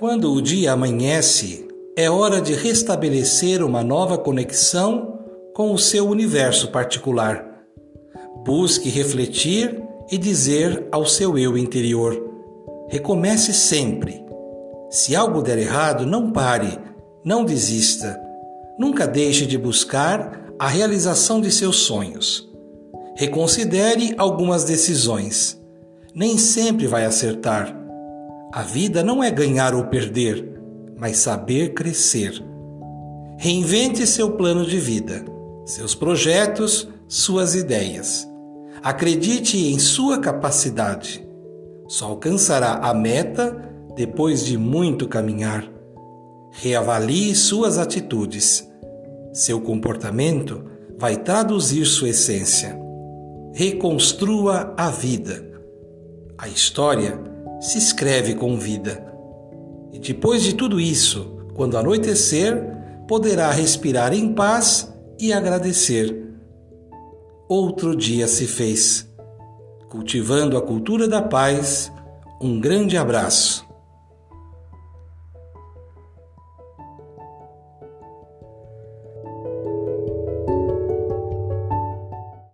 Quando o dia amanhece, é hora de restabelecer uma nova conexão com o seu universo particular. Busque refletir e dizer ao seu eu interior: recomece sempre. Se algo der errado, não pare, não desista. Nunca deixe de buscar a realização de seus sonhos. Reconsidere algumas decisões. Nem sempre vai acertar. A vida não é ganhar ou perder, mas saber crescer. Reinvente seu plano de vida, seus projetos, suas ideias. Acredite em sua capacidade. Só alcançará a meta depois de muito caminhar. Reavalie suas atitudes. Seu comportamento vai traduzir sua essência. Reconstrua a vida. A história se escreve com vida. E depois de tudo isso, quando anoitecer, poderá respirar em paz e agradecer. Outro dia se fez. Cultivando a cultura da paz, um grande abraço.